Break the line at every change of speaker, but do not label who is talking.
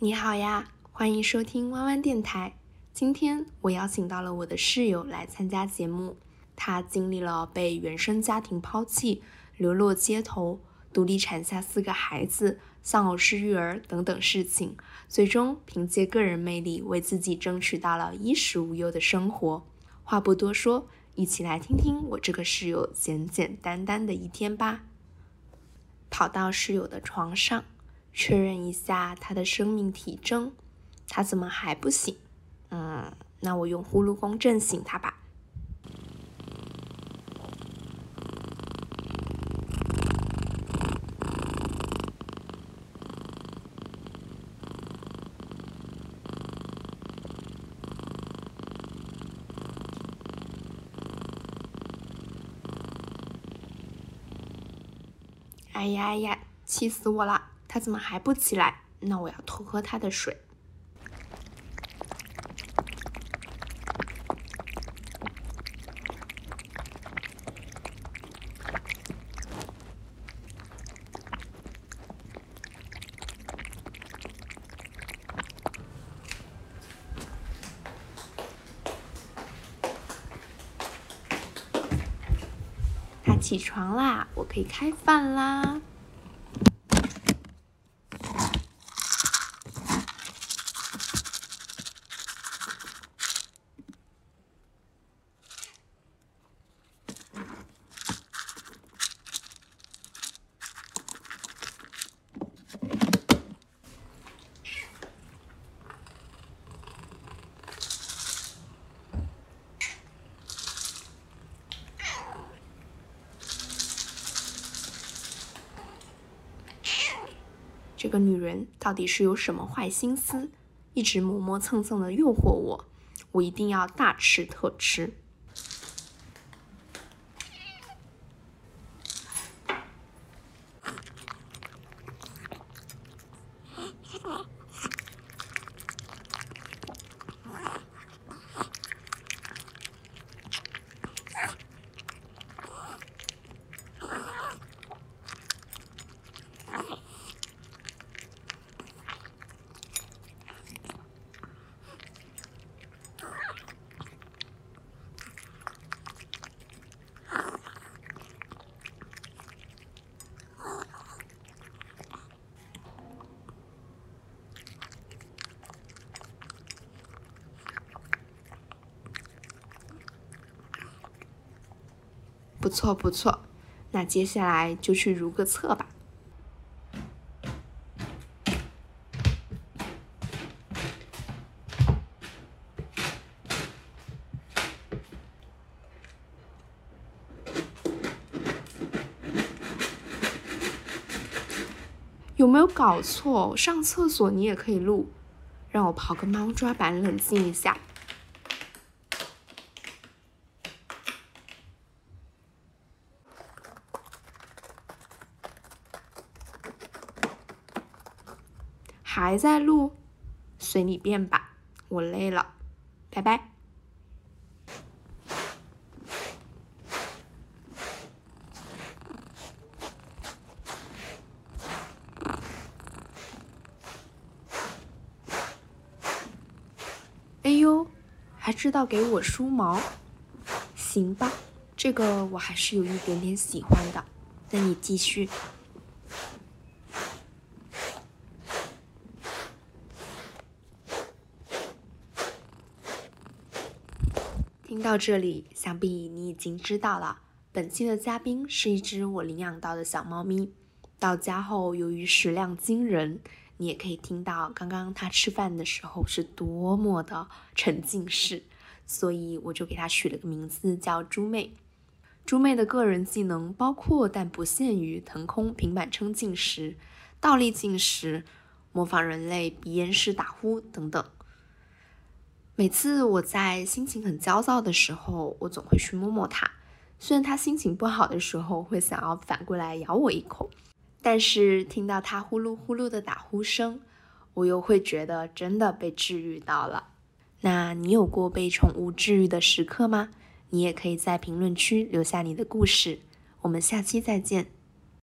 你好呀，欢迎收听弯弯电台。今天我邀请到了我的室友来参加节目。他经历了被原生家庭抛弃、流落街头、独立产下四个孩子、丧偶式育儿等等事情，最终凭借个人魅力为自己争取到了衣食无忧的生活。话不多说，一起来听听我这个室友简简单单的一天吧。跑到室友的床上。确认一下他的生命体征，他怎么还不醒？嗯，那我用呼噜功震醒他吧。哎呀哎呀，气死我了！他怎么还不起来？那我要偷喝他的水。他起床啦，我可以开饭啦。这个女人到底是有什么坏心思，一直磨磨蹭蹭的诱惑我，我一定要大吃特吃。不错不错，那接下来就去如个厕吧。有没有搞错？上厕所你也可以录，让我刨个猫抓板冷静一下。还在录，随你便吧，我累了，拜拜。哎呦，还知道给我梳毛，行吧，这个我还是有一点点喜欢的。那你继续。听到这里，想必你已经知道了，本期的嘉宾是一只我领养到的小猫咪。到家后，由于食量惊人，你也可以听到刚刚它吃饭的时候是多么的沉浸式，所以我就给它取了个名字叫猪妹。猪妹的个人技能包括但不限于腾空、平板撑进食、倒立进食、模仿人类鼻咽式打呼等等。每次我在心情很焦躁的时候，我总会去摸摸它。虽然它心情不好的时候会想要反过来咬我一口，但是听到它呼噜呼噜的打呼声，我又会觉得真的被治愈到了。那你有过被宠物治愈的时刻吗？你也可以在评论区留下你的故事。我们下期再见。